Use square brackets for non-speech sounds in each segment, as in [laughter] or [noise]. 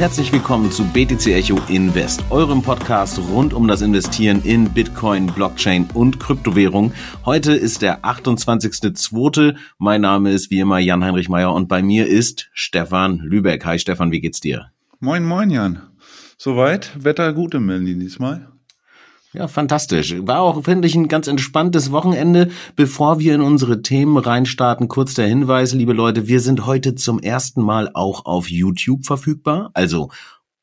herzlich willkommen zu BTC Echo Invest, eurem Podcast rund um das Investieren in Bitcoin, Blockchain und Kryptowährung. Heute ist der 28.02. Mein Name ist wie immer Jan-Heinrich Meyer und bei mir ist Stefan Lübeck. Hi Stefan, wie geht's dir? Moin, moin Jan. Soweit, Wetter gut im Berlin diesmal. Ja, fantastisch. War auch, finde ich, ein ganz entspanntes Wochenende. Bevor wir in unsere Themen reinstarten, kurz der Hinweis, liebe Leute, wir sind heute zum ersten Mal auch auf YouTube verfügbar. Also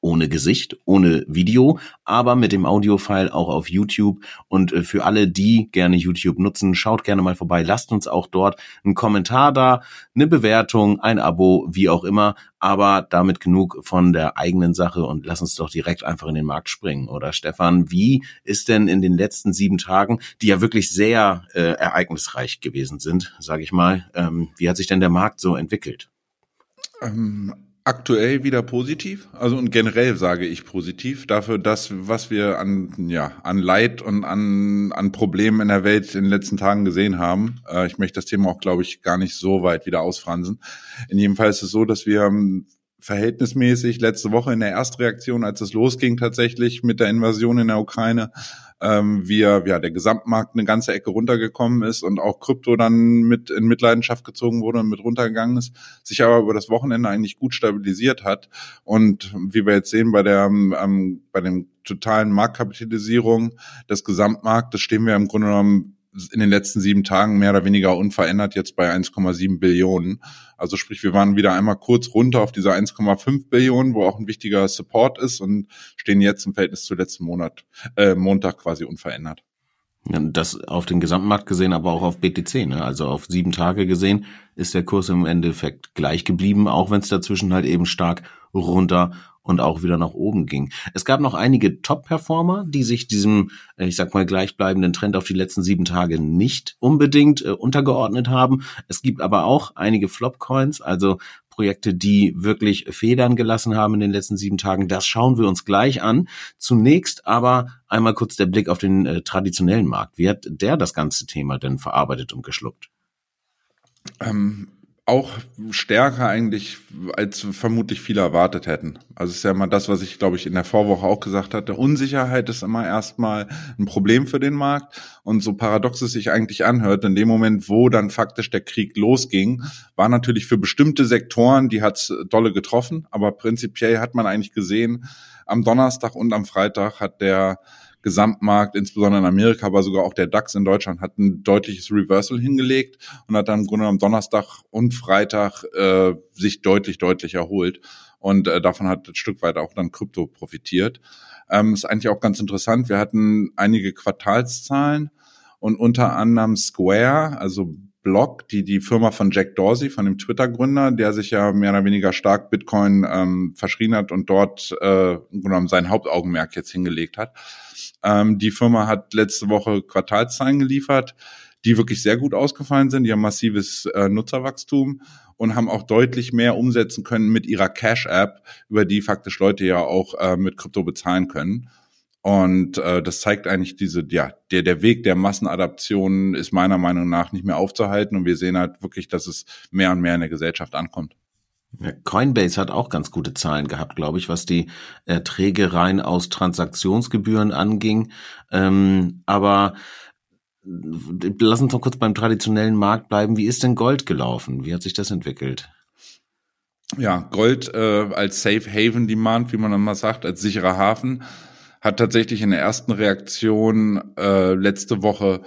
ohne Gesicht, ohne Video, aber mit dem Audiofile auch auf YouTube. Und äh, für alle, die gerne YouTube nutzen, schaut gerne mal vorbei. Lasst uns auch dort einen Kommentar da, eine Bewertung, ein Abo, wie auch immer. Aber damit genug von der eigenen Sache und lass uns doch direkt einfach in den Markt springen. Oder Stefan, wie ist denn in den letzten sieben Tagen, die ja wirklich sehr äh, ereignisreich gewesen sind, sage ich mal, ähm, wie hat sich denn der Markt so entwickelt? Ähm aktuell wieder positiv. Also und generell sage ich positiv dafür, dass was wir an ja an Leid und an an Problemen in der Welt in den letzten Tagen gesehen haben. Äh, ich möchte das Thema auch, glaube ich, gar nicht so weit wieder ausfransen. In jedem Fall ist es so, dass wir ähm, verhältnismäßig letzte Woche in der Erstreaktion, als es losging tatsächlich mit der Invasion in der Ukraine, ähm, wie ja, der Gesamtmarkt eine ganze Ecke runtergekommen ist und auch Krypto dann mit in Mitleidenschaft gezogen wurde und mit runtergegangen ist, sich aber über das Wochenende eigentlich gut stabilisiert hat. Und wie wir jetzt sehen bei der ähm, bei dem totalen Marktkapitalisierung des Gesamtmarktes stehen wir im Grunde genommen in den letzten sieben Tagen mehr oder weniger unverändert jetzt bei 1,7 Billionen. Also sprich, wir waren wieder einmal kurz runter auf diese 1,5 Billionen, wo auch ein wichtiger Support ist und stehen jetzt im Verhältnis zu letzten Monat, äh, Montag quasi unverändert. Das auf den Gesamtmarkt gesehen, aber auch auf BTC, ne? also auf sieben Tage gesehen, ist der Kurs im Endeffekt gleich geblieben, auch wenn es dazwischen halt eben stark runter und auch wieder nach oben ging. Es gab noch einige Top-Performer, die sich diesem, äh, ich sag mal, gleichbleibenden Trend auf die letzten sieben Tage nicht unbedingt äh, untergeordnet haben. Es gibt aber auch einige Flop-Coins, also Projekte, die wirklich Federn gelassen haben in den letzten sieben Tagen. Das schauen wir uns gleich an. Zunächst aber einmal kurz der Blick auf den äh, traditionellen Markt. Wie hat der das ganze Thema denn verarbeitet und geschluckt? Ähm, auch stärker eigentlich, als vermutlich viele erwartet hätten. Also es ist ja immer das, was ich, glaube ich, in der Vorwoche auch gesagt hatte. Unsicherheit ist immer erstmal ein Problem für den Markt. Und so paradox es sich eigentlich anhört, in dem Moment, wo dann faktisch der Krieg losging, war natürlich für bestimmte Sektoren, die hat's dolle getroffen. Aber prinzipiell hat man eigentlich gesehen, am Donnerstag und am Freitag hat der Gesamtmarkt, insbesondere in Amerika, aber sogar auch der DAX in Deutschland hat ein deutliches Reversal hingelegt und hat dann im Grunde am Donnerstag und Freitag äh, sich deutlich, deutlich erholt. Und äh, davon hat ein Stück weit auch dann Krypto profitiert. Ähm, ist eigentlich auch ganz interessant. Wir hatten einige Quartalszahlen und unter anderem Square, also Block, die die Firma von Jack Dorsey, von dem Twitter-Gründer, der sich ja mehr oder weniger stark Bitcoin ähm, verschrien hat und dort äh, genommen sein Hauptaugenmerk jetzt hingelegt hat. Ähm, die Firma hat letzte Woche Quartalszahlen geliefert, die wirklich sehr gut ausgefallen sind. Die haben massives äh, Nutzerwachstum und haben auch deutlich mehr umsetzen können mit ihrer Cash-App, über die faktisch Leute ja auch äh, mit Krypto bezahlen können. Und äh, das zeigt eigentlich diese, ja, der, der Weg der Massenadaption ist meiner Meinung nach nicht mehr aufzuhalten. Und wir sehen halt wirklich, dass es mehr und mehr in der Gesellschaft ankommt. Coinbase hat auch ganz gute Zahlen gehabt, glaube ich, was die Erträge rein aus Transaktionsgebühren anging. Ähm, aber lass uns noch kurz beim traditionellen Markt bleiben. Wie ist denn Gold gelaufen? Wie hat sich das entwickelt? Ja, Gold äh, als Safe Haven Demand, wie man dann mal sagt, als sicherer Hafen hat tatsächlich in der ersten Reaktion äh, letzte Woche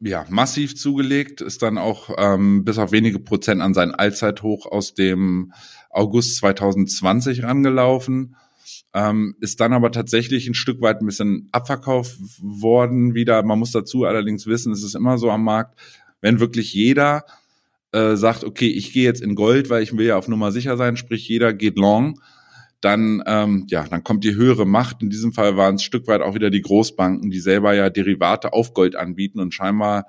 ja massiv zugelegt, ist dann auch ähm, bis auf wenige Prozent an sein Allzeithoch aus dem August 2020 rangelaufen. Ähm, ist dann aber tatsächlich ein Stück weit ein bisschen abverkauft worden wieder. Man muss dazu allerdings wissen, es ist immer so am Markt, wenn wirklich jeder äh, sagt, okay, ich gehe jetzt in Gold, weil ich will ja auf Nummer sicher sein, sprich jeder geht long, dann, ähm, ja, dann kommt die höhere Macht. In diesem Fall waren es Stück weit auch wieder die Großbanken, die selber ja Derivate auf Gold anbieten und scheinbar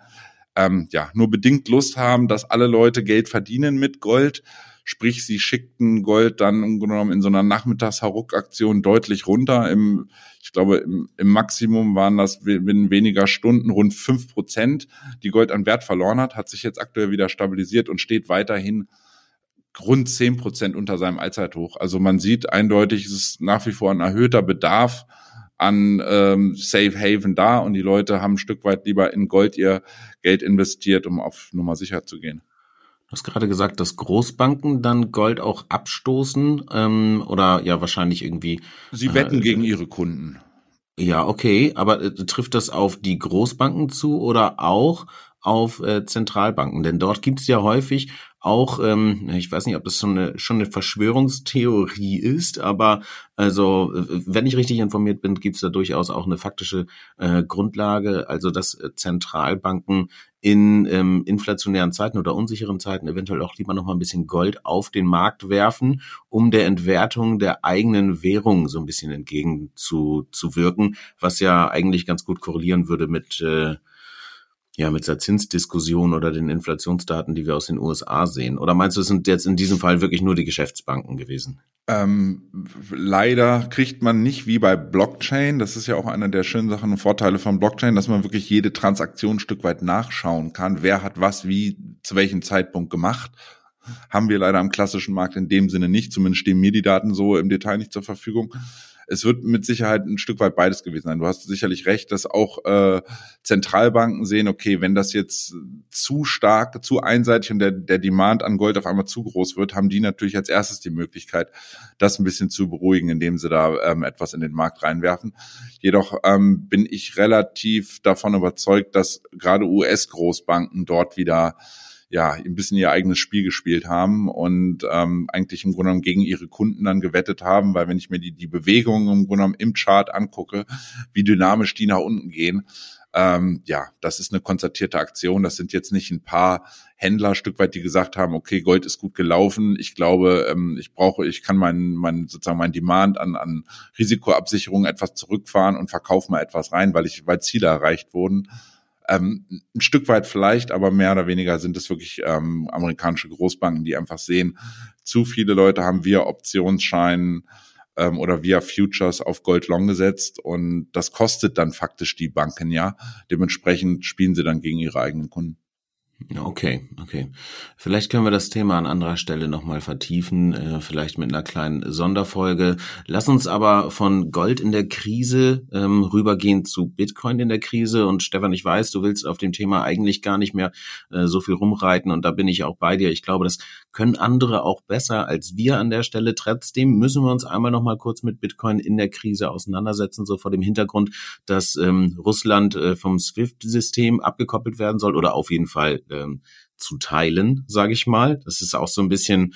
ähm, ja nur bedingt Lust haben, dass alle Leute Geld verdienen mit Gold. Sprich, sie schickten Gold dann im Grunde in so einer Nachmittags-Haruk-Aktion deutlich runter. Im, ich glaube, im, im Maximum waren das binnen weniger Stunden rund fünf Prozent, die Gold an Wert verloren hat, hat sich jetzt aktuell wieder stabilisiert und steht weiterhin rund zehn Prozent unter seinem Allzeithoch. Also man sieht eindeutig, es ist nach wie vor ein erhöhter Bedarf an ähm, Safe Haven da und die Leute haben ein Stück weit lieber in Gold ihr Geld investiert, um auf Nummer sicher zu gehen. Du hast gerade gesagt, dass Großbanken dann Gold auch abstoßen ähm, oder ja wahrscheinlich irgendwie. Sie wetten äh, gegen ihre Kunden. Ja, okay, aber äh, trifft das auf die Großbanken zu oder auch auf äh, Zentralbanken? Denn dort gibt es ja häufig auch, ähm, ich weiß nicht, ob das schon eine, schon eine Verschwörungstheorie ist, aber also, wenn ich richtig informiert bin, gibt es da durchaus auch eine faktische äh, Grundlage, also dass äh, Zentralbanken in ähm, inflationären Zeiten oder unsicheren Zeiten eventuell auch lieber noch mal ein bisschen Gold auf den Markt werfen, um der Entwertung der eigenen Währung so ein bisschen entgegen zu, zu wirken, was ja eigentlich ganz gut korrelieren würde mit äh, ja, mit der Zinsdiskussion oder den Inflationsdaten, die wir aus den USA sehen? Oder meinst du, es sind jetzt in diesem Fall wirklich nur die Geschäftsbanken gewesen? Ähm, leider kriegt man nicht wie bei Blockchain, das ist ja auch einer der schönen Sachen und Vorteile von Blockchain, dass man wirklich jede Transaktion ein Stück weit nachschauen kann, wer hat was wie zu welchem Zeitpunkt gemacht. Haben wir leider am klassischen Markt in dem Sinne nicht, zumindest stehen mir die Daten so im Detail nicht zur Verfügung es wird mit Sicherheit ein Stück weit beides gewesen sein. Du hast sicherlich recht, dass auch äh, Zentralbanken sehen, okay, wenn das jetzt zu stark, zu einseitig und der, der Demand an Gold auf einmal zu groß wird, haben die natürlich als erstes die Möglichkeit, das ein bisschen zu beruhigen, indem sie da ähm, etwas in den Markt reinwerfen. Jedoch ähm, bin ich relativ davon überzeugt, dass gerade US-Großbanken dort wieder ja, ein bisschen ihr eigenes Spiel gespielt haben und ähm, eigentlich im Grunde genommen gegen ihre Kunden dann gewettet haben, weil wenn ich mir die, die Bewegungen im Grunde genommen im Chart angucke, wie dynamisch die nach unten gehen, ähm, ja, das ist eine konzertierte Aktion. Das sind jetzt nicht ein paar Händler Stück weit, die gesagt haben, okay, Gold ist gut gelaufen. Ich glaube, ähm, ich brauche, ich kann mein, mein sozusagen mein Demand an, an Risikoabsicherung etwas zurückfahren und verkaufe mal etwas rein, weil ich, weil Ziele erreicht wurden. Ähm, ein Stück weit vielleicht, aber mehr oder weniger sind es wirklich ähm, amerikanische Großbanken, die einfach sehen, zu viele Leute haben via Optionsscheinen ähm, oder via Futures auf Gold Long gesetzt und das kostet dann faktisch die Banken ja. Dementsprechend spielen sie dann gegen ihre eigenen Kunden. Okay, okay. Vielleicht können wir das Thema an anderer Stelle nochmal vertiefen, äh, vielleicht mit einer kleinen Sonderfolge. Lass uns aber von Gold in der Krise ähm, rübergehen zu Bitcoin in der Krise. Und Stefan, ich weiß, du willst auf dem Thema eigentlich gar nicht mehr äh, so viel rumreiten und da bin ich auch bei dir. Ich glaube, das können andere auch besser als wir an der Stelle. Trotzdem müssen wir uns einmal nochmal kurz mit Bitcoin in der Krise auseinandersetzen, so vor dem Hintergrund, dass ähm, Russland äh, vom SWIFT-System abgekoppelt werden soll oder auf jeden Fall ähm, zu teilen, sage ich mal. Das ist auch so ein bisschen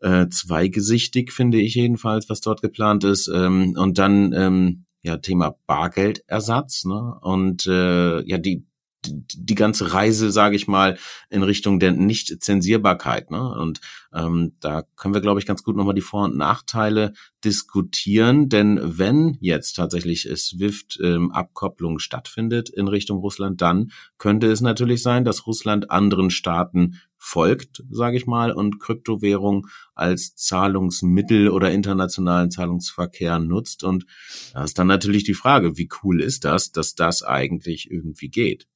äh, zweigesichtig, finde ich jedenfalls, was dort geplant ist. Ähm, und dann ähm, ja Thema Bargeldersatz. Ne? Und äh, ja, die die ganze Reise, sage ich mal, in Richtung der Nicht-Zensierbarkeit. Ne? Und ähm, da können wir, glaube ich, ganz gut nochmal die Vor- und Nachteile diskutieren. Denn wenn jetzt tatsächlich SWIFT-Abkopplung ähm, stattfindet in Richtung Russland, dann könnte es natürlich sein, dass Russland anderen Staaten folgt, sage ich mal, und Kryptowährung als Zahlungsmittel oder internationalen Zahlungsverkehr nutzt. Und da ist dann natürlich die Frage, wie cool ist das, dass das eigentlich irgendwie geht?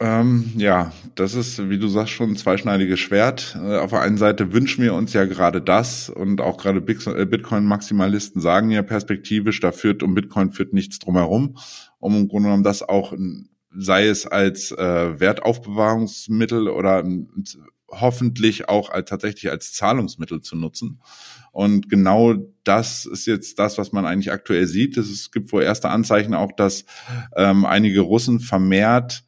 Ähm, ja, das ist, wie du sagst, schon ein zweischneidiges Schwert. Äh, auf der einen Seite wünschen wir uns ja gerade das und auch gerade äh, Bitcoin-Maximalisten sagen ja perspektivisch, da führt um Bitcoin führt nichts drumherum, um im Grunde genommen das auch, sei es als äh, Wertaufbewahrungsmittel oder hoffentlich auch als, tatsächlich als Zahlungsmittel zu nutzen. Und genau das ist jetzt das, was man eigentlich aktuell sieht. Es gibt wohl erste Anzeichen auch, dass ähm, einige Russen vermehrt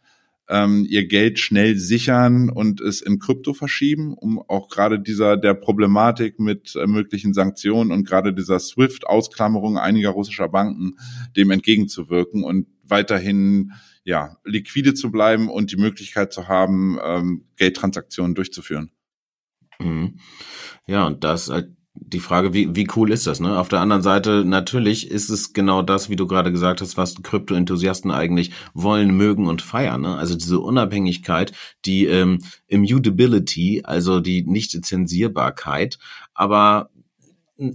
ähm, ihr Geld schnell sichern und es in Krypto verschieben, um auch gerade dieser der Problematik mit äh, möglichen Sanktionen und gerade dieser SWIFT-Ausklammerung einiger russischer Banken dem entgegenzuwirken und weiterhin ja liquide zu bleiben und die Möglichkeit zu haben, ähm, Geldtransaktionen durchzuführen. Mhm. Ja, und das halt die Frage, wie, wie cool ist das? Ne? Auf der anderen Seite, natürlich ist es genau das, wie du gerade gesagt hast, was Krypto-Enthusiasten eigentlich wollen, mögen und feiern. Ne? Also diese Unabhängigkeit, die ähm, Immutability, also die Nicht-Zensierbarkeit. Aber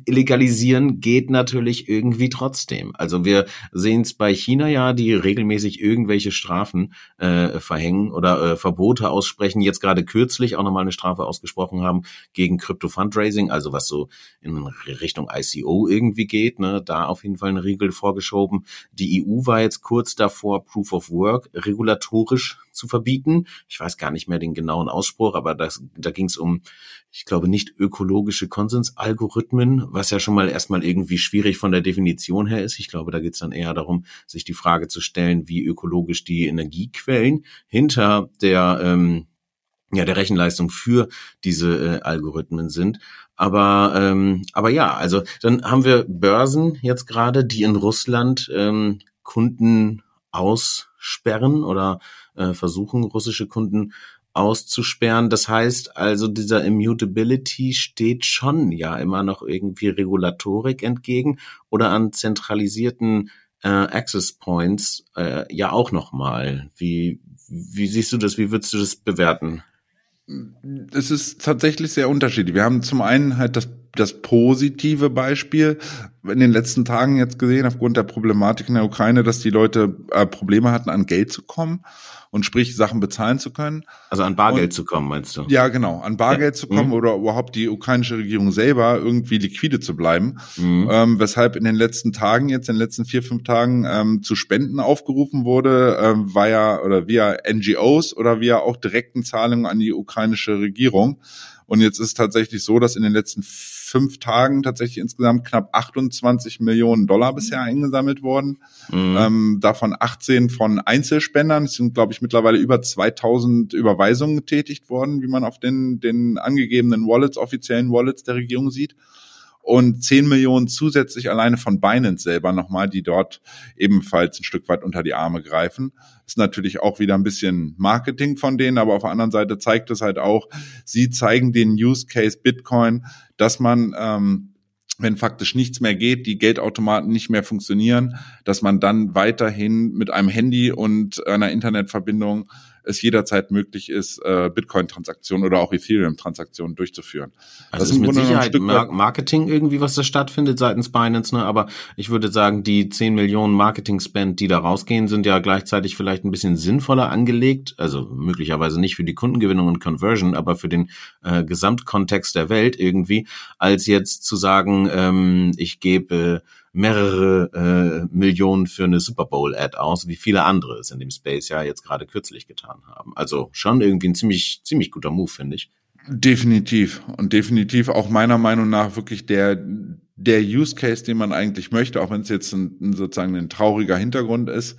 illegalisieren geht natürlich irgendwie trotzdem. Also wir sehen es bei China ja, die regelmäßig irgendwelche Strafen äh, verhängen oder äh, Verbote aussprechen. Jetzt gerade kürzlich auch nochmal eine Strafe ausgesprochen haben gegen Crypto Fundraising, also was so in Richtung ICO irgendwie geht. Ne? Da auf jeden Fall eine Riegel vorgeschoben. Die EU war jetzt kurz davor, Proof of Work regulatorisch zu verbieten. Ich weiß gar nicht mehr den genauen Ausspruch, aber das, da ging es um, ich glaube, nicht ökologische Konsensalgorithmen, was ja schon mal erstmal irgendwie schwierig von der Definition her ist. Ich glaube, da geht es dann eher darum, sich die Frage zu stellen, wie ökologisch die Energiequellen hinter der ähm, ja, der Rechenleistung für diese äh, Algorithmen sind. Aber, ähm, aber ja, also dann haben wir Börsen jetzt gerade, die in Russland ähm, Kunden aussperren oder äh, versuchen, russische Kunden auszusperren. Das heißt also, dieser Immutability steht schon ja immer noch irgendwie Regulatorik entgegen oder an zentralisierten äh, Access Points äh, ja auch nochmal. Wie, wie siehst du das? Wie würdest du das bewerten? Es ist tatsächlich sehr unterschiedlich. Wir haben zum einen halt das das positive Beispiel in den letzten Tagen jetzt gesehen, aufgrund der Problematik in der Ukraine, dass die Leute äh, Probleme hatten, an Geld zu kommen und sprich Sachen bezahlen zu können. Also an Bargeld und, zu kommen, meinst du? Ja, genau, an Bargeld ja. zu kommen mhm. oder überhaupt die ukrainische Regierung selber irgendwie liquide zu bleiben. Mhm. Ähm, weshalb in den letzten Tagen, jetzt in den letzten vier, fünf Tagen ähm, zu Spenden aufgerufen wurde, ähm, via oder via NGOs oder via auch direkten Zahlungen an die ukrainische Regierung. Und jetzt ist es tatsächlich so, dass in den letzten fünf Tagen tatsächlich insgesamt knapp 28 Millionen Dollar bisher eingesammelt worden. Mhm. Ähm, davon 18 von Einzelspendern. Es sind, glaube ich, mittlerweile über 2000 Überweisungen getätigt worden, wie man auf den, den angegebenen Wallets, offiziellen Wallets der Regierung sieht und 10 Millionen zusätzlich alleine von Binance selber nochmal, die dort ebenfalls ein Stück weit unter die Arme greifen. Ist natürlich auch wieder ein bisschen Marketing von denen, aber auf der anderen Seite zeigt es halt auch, sie zeigen den Use Case Bitcoin, dass man ähm, wenn faktisch nichts mehr geht, die Geldautomaten nicht mehr funktionieren, dass man dann weiterhin mit einem Handy und einer Internetverbindung es jederzeit möglich ist, äh, Bitcoin-Transaktionen oder auch Ethereum-Transaktionen durchzuführen. Also das ist mit Sicherheit Marketing irgendwie, was da stattfindet seitens Binance, ne? aber ich würde sagen, die 10 Millionen Marketing-Spend, die da rausgehen, sind ja gleichzeitig vielleicht ein bisschen sinnvoller angelegt, also möglicherweise nicht für die Kundengewinnung und Conversion, aber für den äh, Gesamtkontext der Welt irgendwie, als jetzt zu sagen, ähm, ich gebe mehrere äh, Millionen für eine Super Bowl-Ad aus, wie viele andere es in dem Space ja jetzt gerade kürzlich getan haben. Also schon irgendwie ein ziemlich, ziemlich guter Move, finde ich. Definitiv. Und definitiv auch meiner Meinung nach wirklich der, der Use Case, den man eigentlich möchte, auch wenn es jetzt ein, sozusagen ein trauriger Hintergrund ist.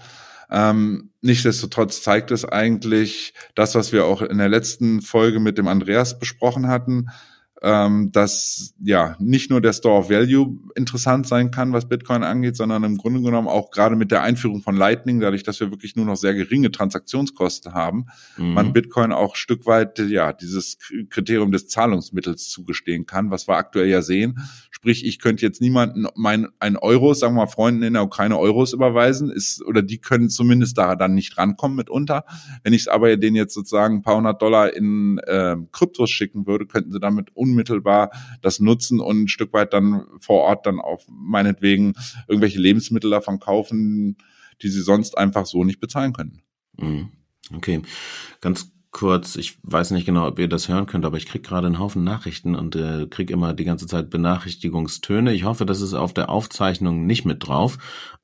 Ähm, nichtsdestotrotz zeigt es eigentlich das, was wir auch in der letzten Folge mit dem Andreas besprochen hatten, ähm, dass ja nicht nur der Store of Value interessant sein kann, was Bitcoin angeht, sondern im Grunde genommen auch gerade mit der Einführung von Lightning, dadurch, dass wir wirklich nur noch sehr geringe Transaktionskosten haben, mhm. man Bitcoin auch Stück weit ja dieses Kriterium des Zahlungsmittels zugestehen kann, was wir aktuell ja sehen. Sprich, ich könnte jetzt niemanden mein ein Euro, sagen wir mal Freunden in der Ukraine Euros überweisen, ist oder die können zumindest da dann nicht rankommen mitunter. Wenn ich es aber denen jetzt sozusagen ein paar hundert Dollar in äh, Kryptos schicken würde, könnten sie damit unmittelbar das nutzen und ein Stück weit dann vor Ort dann auch meinetwegen irgendwelche Lebensmittel davon kaufen, die sie sonst einfach so nicht bezahlen können. Mhm. Okay, ganz kurz, ich weiß nicht genau, ob ihr das hören könnt, aber ich krieg gerade einen Haufen Nachrichten und äh, krieg immer die ganze Zeit Benachrichtigungstöne. Ich hoffe, das ist auf der Aufzeichnung nicht mit drauf.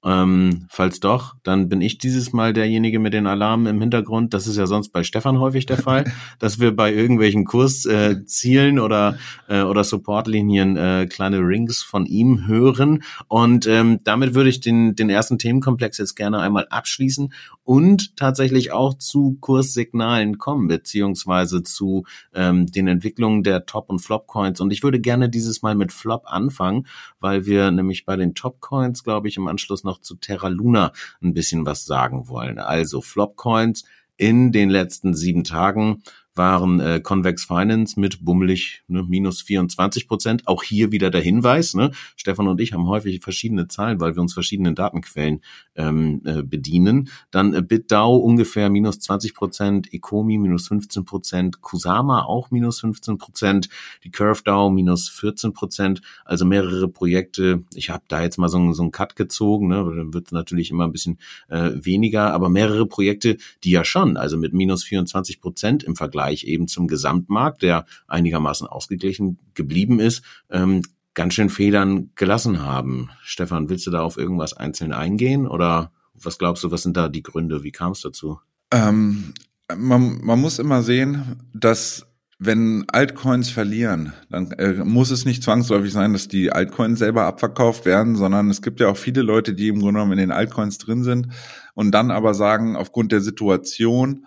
Ähm, falls doch, dann bin ich dieses Mal derjenige mit den Alarmen im Hintergrund. Das ist ja sonst bei Stefan häufig der Fall, [laughs] dass wir bei irgendwelchen Kurszielen äh, oder äh, oder Supportlinien äh, kleine Rings von ihm hören. Und ähm, damit würde ich den den ersten Themenkomplex jetzt gerne einmal abschließen und tatsächlich auch zu Kurssignalen kommen beziehungsweise zu ähm, den Entwicklungen der Top und Flop Coins. Und ich würde gerne dieses Mal mit Flop anfangen, weil wir nämlich bei den Top Coins, glaube ich, im Anschluss noch zu Terra Luna ein bisschen was sagen wollen. Also Flopcoins in den letzten sieben Tagen waren äh, Convex Finance mit bummelig ne, minus 24 Prozent. Auch hier wieder der Hinweis, ne? Stefan und ich haben häufig verschiedene Zahlen, weil wir uns verschiedenen Datenquellen ähm, äh, bedienen. Dann äh, BitDAO ungefähr minus 20 Prozent, Ecomi minus 15 Prozent, Kusama auch minus 15 Prozent, die CurveDAO minus 14 Prozent, also mehrere Projekte. Ich habe da jetzt mal so, so einen Cut gezogen, ne? dann wird es natürlich immer ein bisschen äh, weniger, aber mehrere Projekte, die ja schon, also mit minus 24 Prozent im Vergleich eben zum Gesamtmarkt, der einigermaßen ausgeglichen geblieben ist, ähm, ganz schön Federn gelassen haben. Stefan, willst du da auf irgendwas einzeln eingehen oder was glaubst du, was sind da die Gründe? Wie kam es dazu? Ähm, man, man muss immer sehen, dass wenn Altcoins verlieren, dann äh, muss es nicht zwangsläufig sein, dass die Altcoins selber abverkauft werden, sondern es gibt ja auch viele Leute, die im Grunde genommen in den Altcoins drin sind und dann aber sagen, aufgrund der Situation,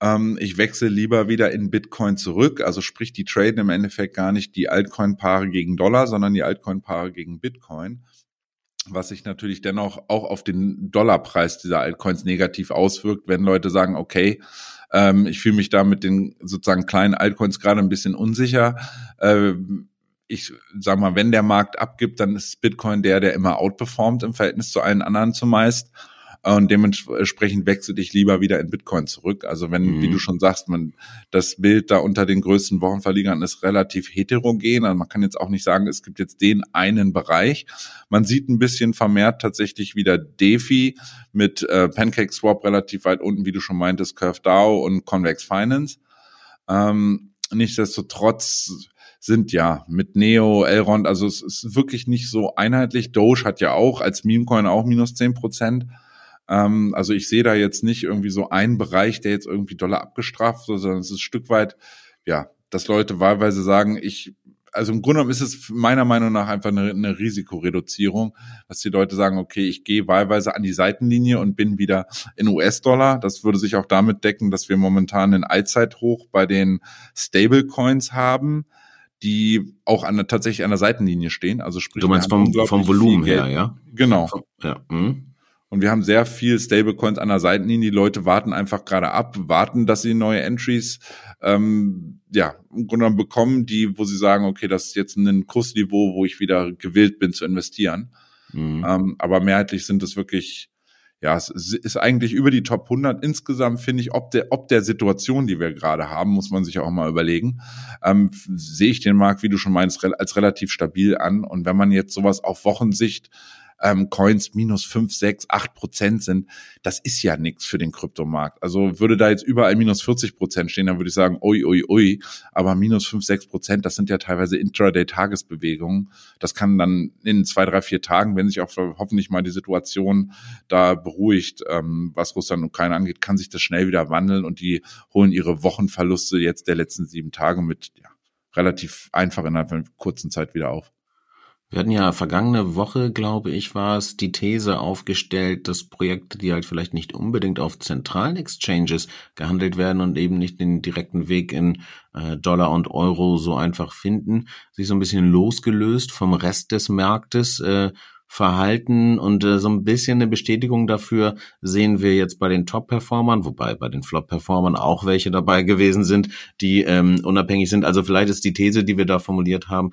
ähm, ich wechsle lieber wieder in Bitcoin zurück. Also sprich, die traden im Endeffekt gar nicht die Altcoin-Paare gegen Dollar, sondern die Altcoin-Paare gegen Bitcoin was sich natürlich dennoch auch auf den Dollarpreis dieser Altcoins negativ auswirkt, wenn Leute sagen, okay, ähm, ich fühle mich da mit den sozusagen kleinen Altcoins gerade ein bisschen unsicher. Äh, ich sag mal, wenn der Markt abgibt, dann ist Bitcoin der, der immer outperformt im Verhältnis zu allen anderen zumeist und dementsprechend wechsel dich lieber wieder in Bitcoin zurück. Also wenn, mhm. wie du schon sagst, man das Bild da unter den größten Wochenverliegern ist relativ heterogen. Also man kann jetzt auch nicht sagen, es gibt jetzt den einen Bereich. Man sieht ein bisschen vermehrt tatsächlich wieder DeFi mit äh, Pancake Swap relativ weit unten, wie du schon meintest, CurveDAO und Convex Finance. Ähm, nichtsdestotrotz sind ja mit Neo, Elrond, also es ist wirklich nicht so einheitlich. Doge hat ja auch als Memecoin auch minus zehn Prozent. Ähm, also ich sehe da jetzt nicht irgendwie so einen Bereich, der jetzt irgendwie doller abgestraft wird, sondern es ist ein Stück weit, ja, dass Leute wahlweise sagen, ich also im Grunde genommen ist es meiner Meinung nach einfach eine, eine Risikoreduzierung, dass die Leute sagen, okay, ich gehe wahlweise an die Seitenlinie und bin wieder in US-Dollar. Das würde sich auch damit decken, dass wir momentan einen Allzeithoch bei den Stablecoins haben, die auch an, tatsächlich an der Seitenlinie stehen. Also sprich, du meinst vom, vom Volumen her, ja? Genau. Ja. Hm. Und wir haben sehr viel Stablecoins an der Seitenlinie. Die Leute warten einfach gerade ab, warten, dass sie neue Entries ähm, ja, im Grunde genommen bekommen, die, wo sie sagen, okay, das ist jetzt ein Kursniveau, wo ich wieder gewillt bin zu investieren. Mhm. Ähm, aber mehrheitlich sind es wirklich, ja, es ist eigentlich über die Top 100. Insgesamt finde ich, ob der, ob der Situation, die wir gerade haben, muss man sich auch mal überlegen, ähm, sehe ich den Markt, wie du schon meinst, als relativ stabil an. Und wenn man jetzt sowas auf Wochensicht ähm, Coins minus fünf, sechs, acht Prozent sind, das ist ja nichts für den Kryptomarkt. Also würde da jetzt überall minus 40 Prozent stehen, dann würde ich sagen, ui, ui, ui, aber minus fünf, sechs Prozent, das sind ja teilweise Intraday-Tagesbewegungen. Das kann dann in zwei, drei, vier Tagen, wenn sich auch hoffentlich mal die Situation da beruhigt, ähm, was Russland und Ukraine angeht, kann sich das schnell wieder wandeln und die holen ihre Wochenverluste jetzt der letzten sieben Tage mit ja, relativ einfach innerhalb von kurzen Zeit wieder auf. Wir hatten ja vergangene Woche, glaube ich, war es, die These aufgestellt, dass Projekte, die halt vielleicht nicht unbedingt auf zentralen Exchanges gehandelt werden und eben nicht den direkten Weg in äh, Dollar und Euro so einfach finden, sich so ein bisschen losgelöst vom Rest des Marktes äh, verhalten und äh, so ein bisschen eine Bestätigung dafür sehen wir jetzt bei den Top-Performern, wobei bei den Flop-Performern auch welche dabei gewesen sind, die ähm, unabhängig sind. Also vielleicht ist die These, die wir da formuliert haben,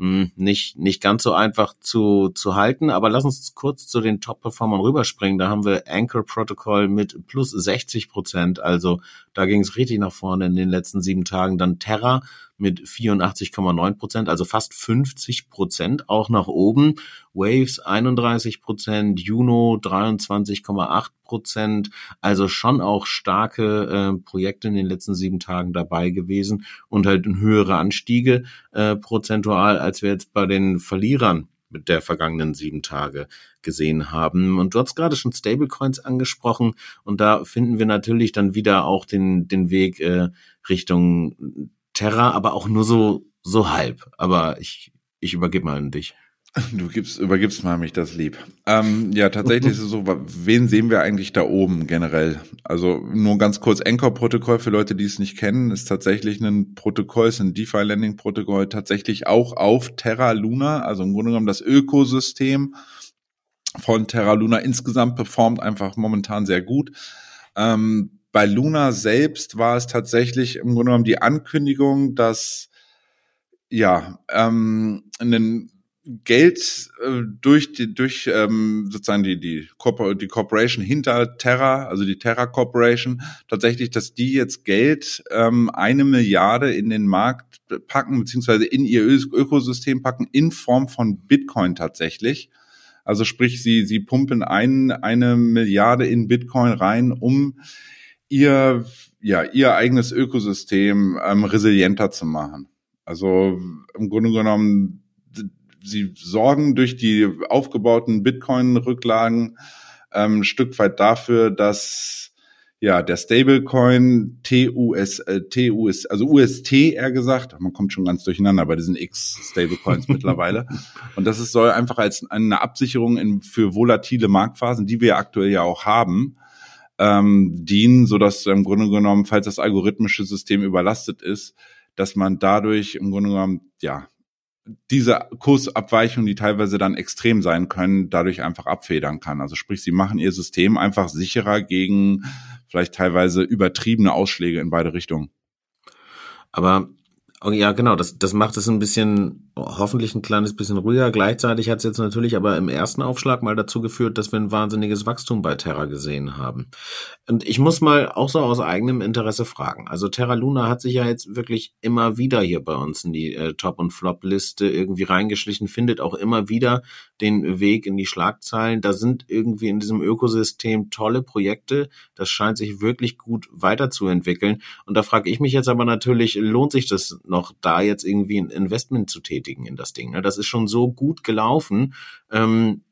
hm, nicht, nicht ganz so einfach zu, zu halten. Aber lass uns kurz zu den Top-Performern rüberspringen. Da haben wir Anchor Protocol mit plus 60 Prozent. Also da ging es richtig nach vorne in den letzten sieben Tagen. Dann Terra mit 84,9 Prozent, also fast 50 Prozent auch nach oben. Waves 31 Prozent, Juno 23,8 Prozent, also schon auch starke äh, Projekte in den letzten sieben Tagen dabei gewesen und halt höhere Anstiege äh, prozentual, als wir jetzt bei den Verlierern mit der vergangenen sieben Tage gesehen haben. Und du hast gerade schon Stablecoins angesprochen und da finden wir natürlich dann wieder auch den, den Weg äh, Richtung Terra, aber auch nur so, so halb. Aber ich, ich übergebe mal an dich. Du gibst, übergibst mal mich das lieb. Ähm, ja, tatsächlich ist es so, wen sehen wir eigentlich da oben generell? Also nur ganz kurz, Anchor-Protokoll für Leute, die es nicht kennen, ist tatsächlich ein Protokoll, ist ein DeFi-Lending-Protokoll, tatsächlich auch auf Terra Luna, also im Grunde genommen das Ökosystem von Terra Luna insgesamt performt einfach momentan sehr gut. Ähm, bei Luna selbst war es tatsächlich im Grunde genommen die Ankündigung, dass ja ähm, ein Geld äh, durch die durch ähm, sozusagen die die, Corpor die Corporation hinter Terra, also die Terra Corporation, tatsächlich, dass die jetzt Geld ähm, eine Milliarde in den Markt packen beziehungsweise in ihr Ökosystem packen in Form von Bitcoin tatsächlich. Also sprich, sie sie pumpen ein, eine Milliarde in Bitcoin rein, um ihr ja ihr eigenes Ökosystem ähm, resilienter zu machen. Also im Grunde genommen sie sorgen durch die aufgebauten Bitcoin-Rücklagen ähm, ein Stück weit dafür, dass ja der Stablecoin TUS, äh, TUS, also UST eher gesagt, man kommt schon ganz durcheinander bei diesen X Stablecoins [laughs] mittlerweile. Und das ist, soll einfach als eine Absicherung in, für volatile Marktphasen, die wir aktuell ja auch haben, ähm, dienen, so dass im Grunde genommen, falls das algorithmische System überlastet ist, dass man dadurch im Grunde genommen ja diese Kursabweichungen, die teilweise dann extrem sein können, dadurch einfach abfedern kann. Also sprich, sie machen ihr System einfach sicherer gegen vielleicht teilweise übertriebene Ausschläge in beide Richtungen. Aber ja, genau, das, das macht es ein bisschen hoffentlich ein kleines bisschen ruhiger. Gleichzeitig hat es jetzt natürlich aber im ersten Aufschlag mal dazu geführt, dass wir ein wahnsinniges Wachstum bei Terra gesehen haben. Und ich muss mal auch so aus eigenem Interesse fragen. Also Terra Luna hat sich ja jetzt wirklich immer wieder hier bei uns in die äh, Top- und Flop-Liste irgendwie reingeschlichen, findet auch immer wieder den Weg in die Schlagzeilen. Da sind irgendwie in diesem Ökosystem tolle Projekte. Das scheint sich wirklich gut weiterzuentwickeln. Und da frage ich mich jetzt aber natürlich, lohnt sich das noch, da jetzt irgendwie ein Investment zu tätigen? Bestätigen in das Ding. Ne? Das ist schon so gut gelaufen. Ähm,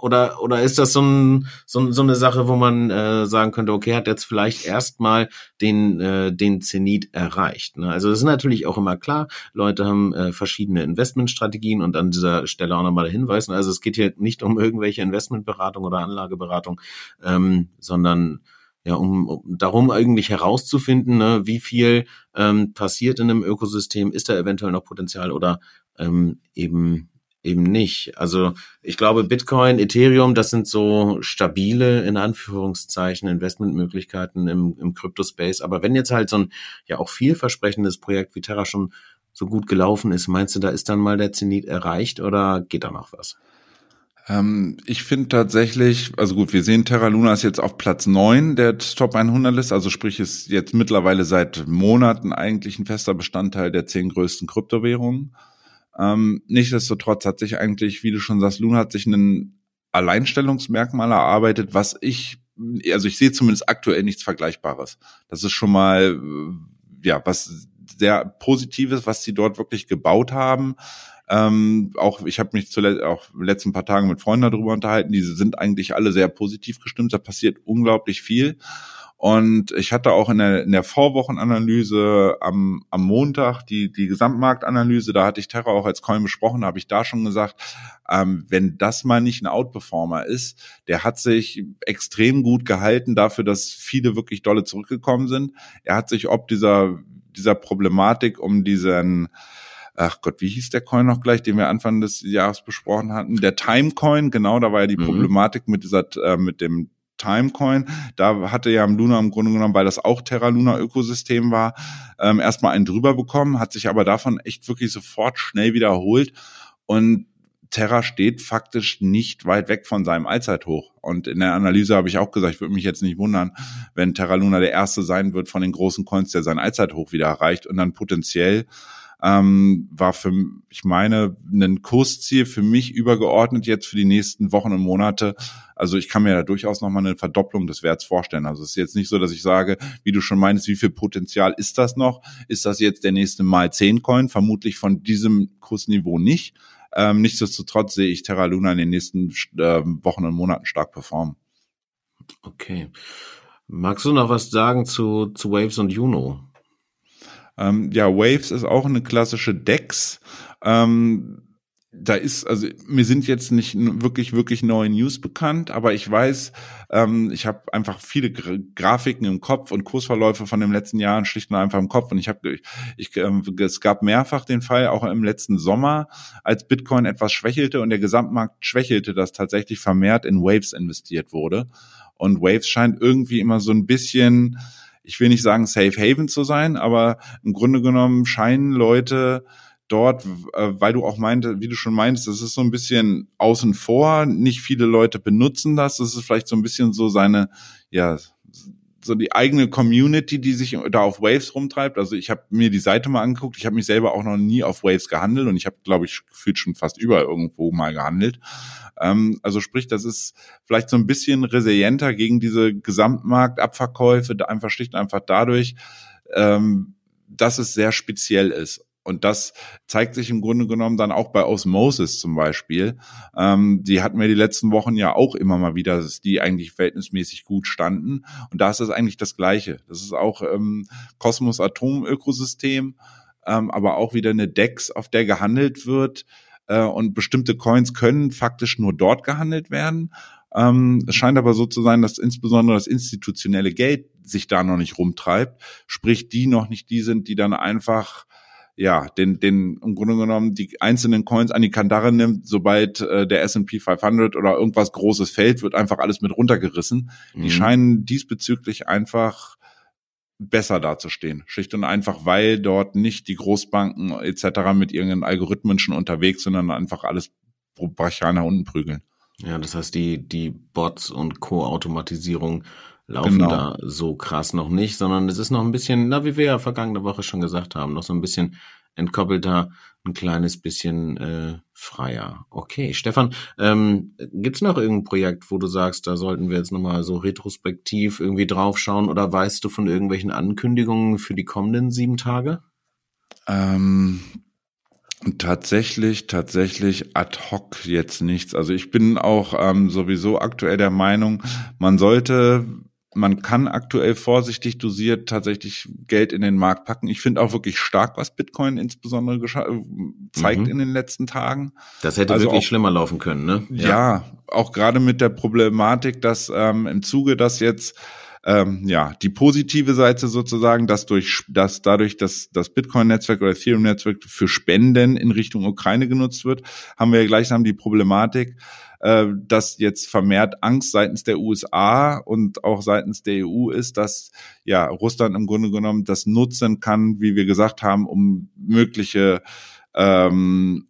oder, oder ist das so, ein, so, so eine Sache, wo man äh, sagen könnte, okay, hat jetzt vielleicht erstmal den, äh, den Zenit erreicht. Ne? Also das ist natürlich auch immer klar, Leute haben äh, verschiedene Investmentstrategien und an dieser Stelle auch nochmal der Hinweis. Also es geht hier nicht um irgendwelche Investmentberatung oder Anlageberatung, ähm, sondern ja, um, um darum eigentlich herauszufinden, ne, wie viel ähm, passiert in einem Ökosystem, ist da eventuell noch Potenzial oder ähm, eben eben nicht. Also ich glaube, Bitcoin, Ethereum, das sind so stabile, in Anführungszeichen, Investmentmöglichkeiten im, im Crypto-Space. Aber wenn jetzt halt so ein ja auch vielversprechendes Projekt wie Terra schon so gut gelaufen ist, meinst du, da ist dann mal der Zenit erreicht oder geht da noch was? Ähm, ich finde tatsächlich, also gut, wir sehen Terra Luna ist jetzt auf Platz neun der Top 100 List, also sprich ist jetzt mittlerweile seit Monaten eigentlich ein fester Bestandteil der zehn größten Kryptowährungen. Ähm, nichtsdestotrotz hat sich eigentlich, wie du schon sagst, Luna hat sich ein Alleinstellungsmerkmal erarbeitet, was ich, also ich sehe zumindest aktuell nichts Vergleichbares. Das ist schon mal, ja, was sehr Positives, was sie dort wirklich gebaut haben. Ähm, auch ich habe mich zuletzt auch letzten paar Tagen mit Freunden darüber unterhalten. Diese sind eigentlich alle sehr positiv gestimmt. Da passiert unglaublich viel. Und ich hatte auch in der, in der Vorwochenanalyse am, am Montag die, die Gesamtmarktanalyse, da hatte ich Terra auch als Coin besprochen, da habe ich da schon gesagt, ähm, wenn das mal nicht ein Outperformer ist, der hat sich extrem gut gehalten dafür, dass viele wirklich dolle zurückgekommen sind. Er hat sich ob dieser, dieser Problematik um diesen ach Gott, wie hieß der Coin noch gleich, den wir Anfang des Jahres besprochen hatten? Der Timecoin, genau, da war ja die mhm. Problematik mit dieser, äh, mit dem Timecoin. Da hatte ja im Luna im Grunde genommen, weil das auch Terra Luna Ökosystem war, ähm, erstmal einen drüber bekommen, hat sich aber davon echt wirklich sofort schnell wiederholt und Terra steht faktisch nicht weit weg von seinem Allzeithoch. Und in der Analyse habe ich auch gesagt, ich würde mich jetzt nicht wundern, wenn Terra Luna der erste sein wird von den großen Coins, der sein Allzeithoch wieder erreicht und dann potenziell ähm, war für, ich meine, ein Kursziel für mich übergeordnet jetzt für die nächsten Wochen und Monate. Also ich kann mir da durchaus nochmal eine Verdopplung des Werts vorstellen. Also es ist jetzt nicht so, dass ich sage, wie du schon meinst, wie viel Potenzial ist das noch? Ist das jetzt der nächste Mal 10 Coin? Vermutlich von diesem Kursniveau nicht. Ähm, nichtsdestotrotz sehe ich Terra Luna in den nächsten äh, Wochen und Monaten stark performen. Okay. Magst du noch was sagen zu, zu Waves und Juno? Ähm, ja, Waves ist auch eine klassische Dex. Ähm, da ist, also mir sind jetzt nicht wirklich, wirklich neue News bekannt, aber ich weiß, ähm, ich habe einfach viele Gra Grafiken im Kopf und Kursverläufe von den letzten Jahren schlicht und einfach im Kopf. Und ich habe, ich, ähm, es gab mehrfach den Fall, auch im letzten Sommer, als Bitcoin etwas schwächelte und der Gesamtmarkt schwächelte, dass tatsächlich vermehrt in Waves investiert wurde. Und Waves scheint irgendwie immer so ein bisschen, ich will nicht sagen Safe Haven zu sein, aber im Grunde genommen scheinen Leute dort, äh, weil du auch meinte, wie du schon meinst, das ist so ein bisschen außen vor. Nicht viele Leute benutzen das. Das ist vielleicht so ein bisschen so seine, ja, so die eigene Community, die sich da auf Waves rumtreibt. Also ich habe mir die Seite mal angeguckt. Ich habe mich selber auch noch nie auf Waves gehandelt und ich habe, glaube ich, gefühlt schon fast überall irgendwo mal gehandelt. Ähm, also sprich, das ist vielleicht so ein bisschen resilienter gegen diese Gesamtmarktabverkäufe, einfach schlicht und einfach dadurch, ähm, dass es sehr speziell ist. Und das zeigt sich im Grunde genommen dann auch bei Osmosis zum Beispiel. Ähm, die hatten wir die letzten Wochen ja auch immer mal wieder, dass die eigentlich verhältnismäßig gut standen. Und da ist es eigentlich das Gleiche. Das ist auch ähm, Kosmos Atom Ökosystem, ähm, aber auch wieder eine DEX, auf der gehandelt wird. Äh, und bestimmte Coins können faktisch nur dort gehandelt werden. Ähm, es scheint aber so zu sein, dass insbesondere das institutionelle Geld sich da noch nicht rumtreibt, sprich die noch nicht die sind, die dann einfach ja, den, den im Grunde genommen die einzelnen Coins an die Kandare nimmt, sobald äh, der S&P 500 oder irgendwas Großes fällt, wird einfach alles mit runtergerissen. Mhm. Die scheinen diesbezüglich einfach besser dazustehen. Schlicht und einfach, weil dort nicht die Großbanken etc. mit ihren Algorithmen schon unterwegs sind, sondern einfach alles brachial nach unten prügeln. Ja, das heißt, die, die Bots und Co-Automatisierung laufen genau. da so krass noch nicht, sondern es ist noch ein bisschen, na, wie wir ja vergangene Woche schon gesagt haben, noch so ein bisschen entkoppelter, ein kleines bisschen äh, freier. Okay, Stefan, ähm, gibt's noch irgendein Projekt, wo du sagst, da sollten wir jetzt nochmal so retrospektiv irgendwie draufschauen oder weißt du von irgendwelchen Ankündigungen für die kommenden sieben Tage? Ähm, Tatsächlich, tatsächlich ad hoc jetzt nichts. Also ich bin auch ähm, sowieso aktuell der Meinung, man sollte man kann aktuell vorsichtig dosiert tatsächlich Geld in den Markt packen. Ich finde auch wirklich stark, was Bitcoin insbesondere äh, zeigt mhm. in den letzten Tagen. Das hätte also wirklich auch, schlimmer laufen können, ne? Ja, ja auch gerade mit der Problematik, dass ähm, im Zuge, dass jetzt ähm, ja die positive Seite sozusagen, dass durch dass dadurch, dass das Bitcoin-Netzwerk oder Ethereum-Netzwerk für Spenden in Richtung Ukraine genutzt wird, haben wir ja gleichsam die Problematik, äh, dass jetzt vermehrt Angst seitens der USA und auch seitens der EU ist, dass ja Russland im Grunde genommen das nutzen kann, wie wir gesagt haben, um mögliche ähm,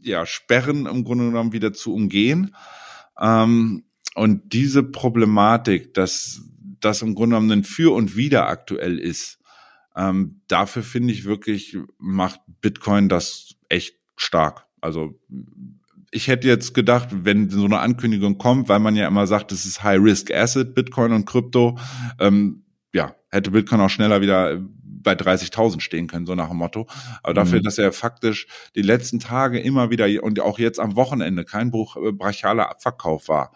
ja, Sperren im Grunde genommen wieder zu umgehen. Ähm, und diese Problematik, dass das im Grunde genommen ein Für und Wider aktuell ist, ähm, dafür finde ich wirklich, macht Bitcoin das echt stark. Also ich hätte jetzt gedacht, wenn so eine Ankündigung kommt, weil man ja immer sagt, es ist High-Risk-Asset, Bitcoin und Krypto, ähm, ja, hätte Bitcoin auch schneller wieder bei 30.000 stehen können, so nach dem Motto. Aber dafür, mhm. dass er faktisch die letzten Tage immer wieder und auch jetzt am Wochenende kein Bruch, äh, brachialer Abverkauf war,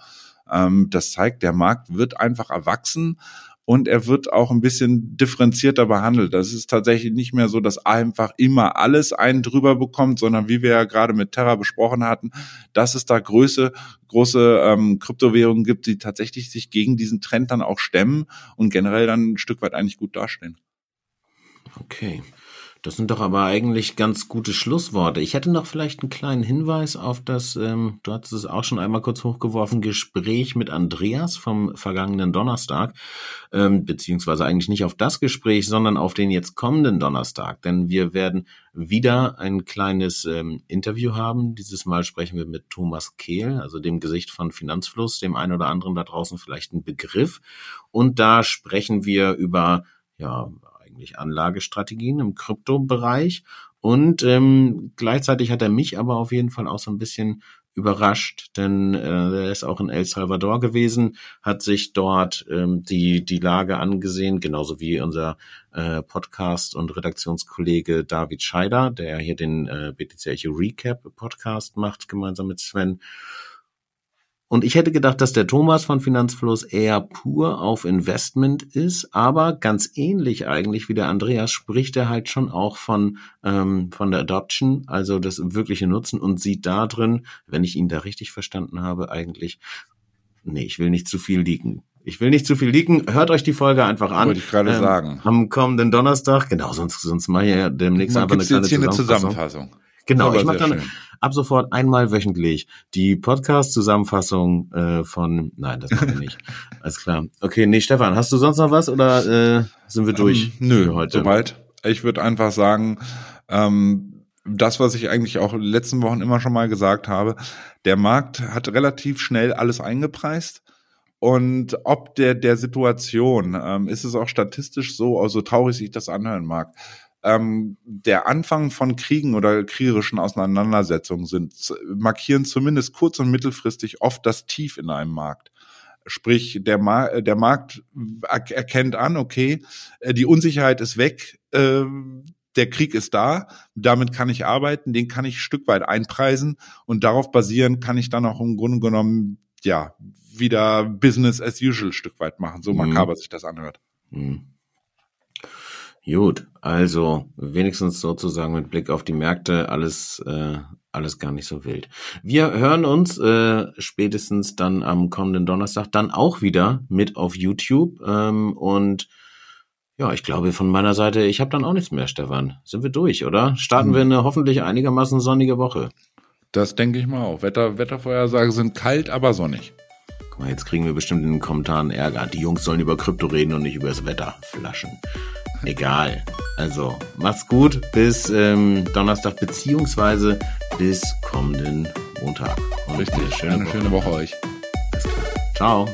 ähm, das zeigt, der Markt wird einfach erwachsen und er wird auch ein bisschen differenzierter behandelt. Das ist tatsächlich nicht mehr so, dass einfach immer alles einen drüber bekommt, sondern wie wir ja gerade mit Terra besprochen hatten, dass es da Größe, große ähm, Kryptowährungen gibt, die tatsächlich sich gegen diesen Trend dann auch stemmen und generell dann ein Stück weit eigentlich gut dastehen. Okay. Das sind doch aber eigentlich ganz gute Schlussworte. Ich hätte noch vielleicht einen kleinen Hinweis auf das, ähm, du hattest es auch schon einmal kurz hochgeworfen, Gespräch mit Andreas vom vergangenen Donnerstag, ähm, beziehungsweise eigentlich nicht auf das Gespräch, sondern auf den jetzt kommenden Donnerstag. Denn wir werden wieder ein kleines ähm, Interview haben. Dieses Mal sprechen wir mit Thomas Kehl, also dem Gesicht von Finanzfluss, dem einen oder anderen da draußen vielleicht ein Begriff. Und da sprechen wir über ja, eigentlich Anlagestrategien im Kryptobereich. Und ähm, gleichzeitig hat er mich aber auf jeden Fall auch so ein bisschen überrascht, denn äh, er ist auch in El Salvador gewesen, hat sich dort ähm, die die Lage angesehen, genauso wie unser äh, Podcast und Redaktionskollege David Scheider, der hier den äh, BTC Recap Podcast macht gemeinsam mit Sven. Und ich hätte gedacht, dass der Thomas von Finanzfluss eher pur auf Investment ist, aber ganz ähnlich eigentlich wie der Andreas spricht er halt schon auch von, ähm, von der Adoption, also das wirkliche Nutzen und sieht da drin, wenn ich ihn da richtig verstanden habe, eigentlich, nee, ich will nicht zu viel liegen. Ich will nicht zu viel liegen. Hört euch die Folge einfach an. Wollte ich gerade ähm, sagen. Am kommenden Donnerstag. Genau, sonst, sonst mache ich ja demnächst Man einfach eine kleine jetzt hier Zusammenfassung. eine Zusammenfassung. Genau, ich mache dann schön. ab sofort einmal wöchentlich die Podcast-Zusammenfassung äh, von. Nein, das machen wir nicht. [laughs] Alles klar. Okay, nee, Stefan, hast du sonst noch was oder äh, sind wir durch? Ähm, nö, heute? soweit. Ich würde einfach sagen, ähm, das, was ich eigentlich auch letzten Wochen immer schon mal gesagt habe, der Markt hat relativ schnell alles eingepreist. Und ob der, der Situation, ähm, ist es auch statistisch so, also traurig sich das anhören mag, ähm, der Anfang von Kriegen oder kriegerischen Auseinandersetzungen sind, markieren zumindest kurz- und mittelfristig oft das Tief in einem Markt. Sprich, der, Ma der Markt erkennt an, okay, äh, die Unsicherheit ist weg, äh, der Krieg ist da, damit kann ich arbeiten, den kann ich ein Stück weit einpreisen und darauf basieren kann ich dann auch im Grunde genommen, ja, wieder Business as usual Stück weit machen, so mhm. makaber sich das anhört. Mhm. Gut, also wenigstens sozusagen mit Blick auf die Märkte alles äh, alles gar nicht so wild. Wir hören uns äh, spätestens dann am kommenden Donnerstag dann auch wieder mit auf YouTube ähm, und ja, ich glaube von meiner Seite, ich habe dann auch nichts mehr, Stefan. Sind wir durch, oder? Starten mhm. wir eine hoffentlich einigermaßen sonnige Woche. Das denke ich mal auch. Wetter, Wettervorhersagen sind kalt, aber sonnig. Guck mal, jetzt kriegen wir bestimmt in den Kommentaren Ärger. Die Jungs sollen über Krypto reden und nicht über das Wetter. Flaschen. Egal. Also, macht's gut. Bis ähm, Donnerstag beziehungsweise bis kommenden Montag. Und Richtig. Eine schöne, eine Woche. schöne Woche euch. Bis klar. Ciao.